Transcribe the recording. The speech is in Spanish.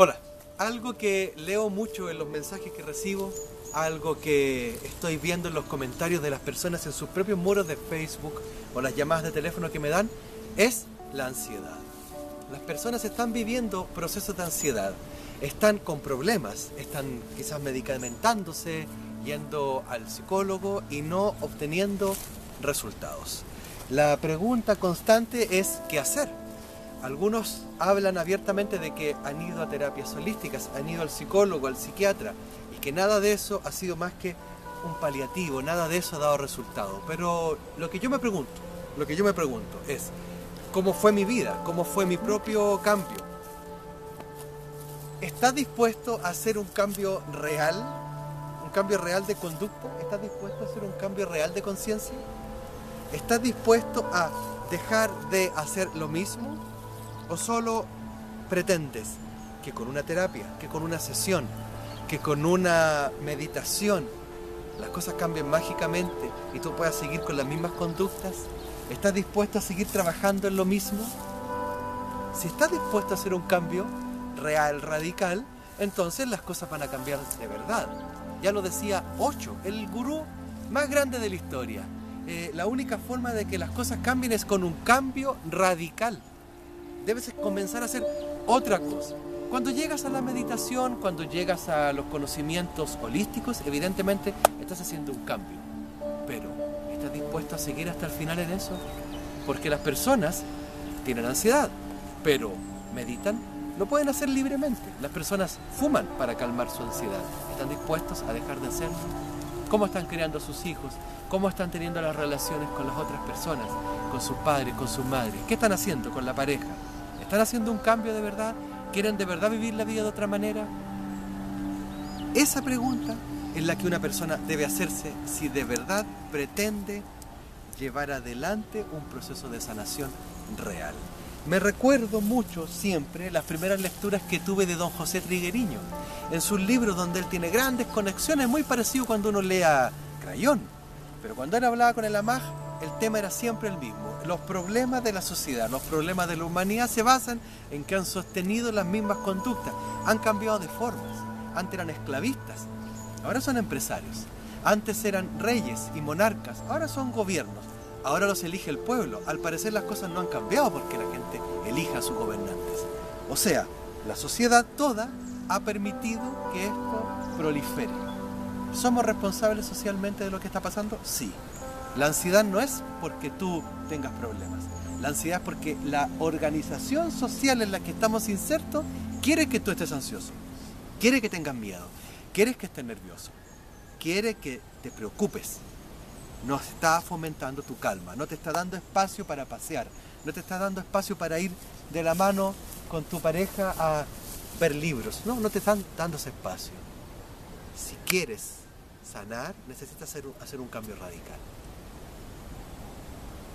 Hola, algo que leo mucho en los mensajes que recibo, algo que estoy viendo en los comentarios de las personas en sus propios muros de Facebook o las llamadas de teléfono que me dan, es la ansiedad. Las personas están viviendo procesos de ansiedad, están con problemas, están quizás medicamentándose, yendo al psicólogo y no obteniendo resultados. La pregunta constante es ¿qué hacer? Algunos hablan abiertamente de que han ido a terapias holísticas, han ido al psicólogo, al psiquiatra, y que nada de eso ha sido más que un paliativo, nada de eso ha dado resultado. Pero lo que yo me pregunto, lo que yo me pregunto es, ¿cómo fue mi vida? ¿Cómo fue mi propio cambio? ¿Estás dispuesto a hacer un cambio real? ¿Un cambio real de conducta? ¿Estás dispuesto a hacer un cambio real de conciencia? ¿Estás dispuesto a dejar de hacer lo mismo? ¿O solo pretendes que con una terapia, que con una sesión, que con una meditación las cosas cambien mágicamente y tú puedas seguir con las mismas conductas? ¿Estás dispuesto a seguir trabajando en lo mismo? Si estás dispuesto a hacer un cambio real, radical, entonces las cosas van a cambiar de verdad. Ya lo decía Ocho, el gurú más grande de la historia. Eh, la única forma de que las cosas cambien es con un cambio radical debes comenzar a hacer otra cosa. Cuando llegas a la meditación, cuando llegas a los conocimientos holísticos, evidentemente estás haciendo un cambio. Pero, ¿estás dispuesto a seguir hasta el final en eso? Porque las personas tienen ansiedad, pero meditan, lo pueden hacer libremente. Las personas fuman para calmar su ansiedad. ¿Están dispuestos a dejar de hacerlo? ¿Cómo están criando a sus hijos? ¿Cómo están teniendo las relaciones con las otras personas? Con sus padres, con sus madres. ¿Qué están haciendo con la pareja? ¿Están haciendo un cambio de verdad? ¿Quieren de verdad vivir la vida de otra manera? Esa pregunta es la que una persona debe hacerse si de verdad pretende llevar adelante un proceso de sanación real. Me recuerdo mucho siempre las primeras lecturas que tuve de don José Trigueriño, en sus libros donde él tiene grandes conexiones, muy parecido cuando uno lea Crayón. Pero cuando él hablaba con el Amaj, el tema era siempre el mismo los problemas de la sociedad, los problemas de la humanidad se basan en que han sostenido las mismas conductas, han cambiado de formas. Antes eran esclavistas, ahora son empresarios. Antes eran reyes y monarcas, ahora son gobiernos. Ahora los elige el pueblo. Al parecer las cosas no han cambiado porque la gente elija a sus gobernantes. O sea, la sociedad toda ha permitido que esto prolifere. ¿Somos responsables socialmente de lo que está pasando? Sí. La ansiedad no es porque tú tengas problemas. La ansiedad es porque la organización social en la que estamos insertos quiere que tú estés ansioso, quiere que tengas miedo, quiere que estés nervioso, quiere que te preocupes. No está fomentando tu calma, no te está dando espacio para pasear, no te está dando espacio para ir de la mano con tu pareja a ver libros. No, no te están dando ese espacio. Si quieres sanar, necesitas hacer hacer un cambio radical.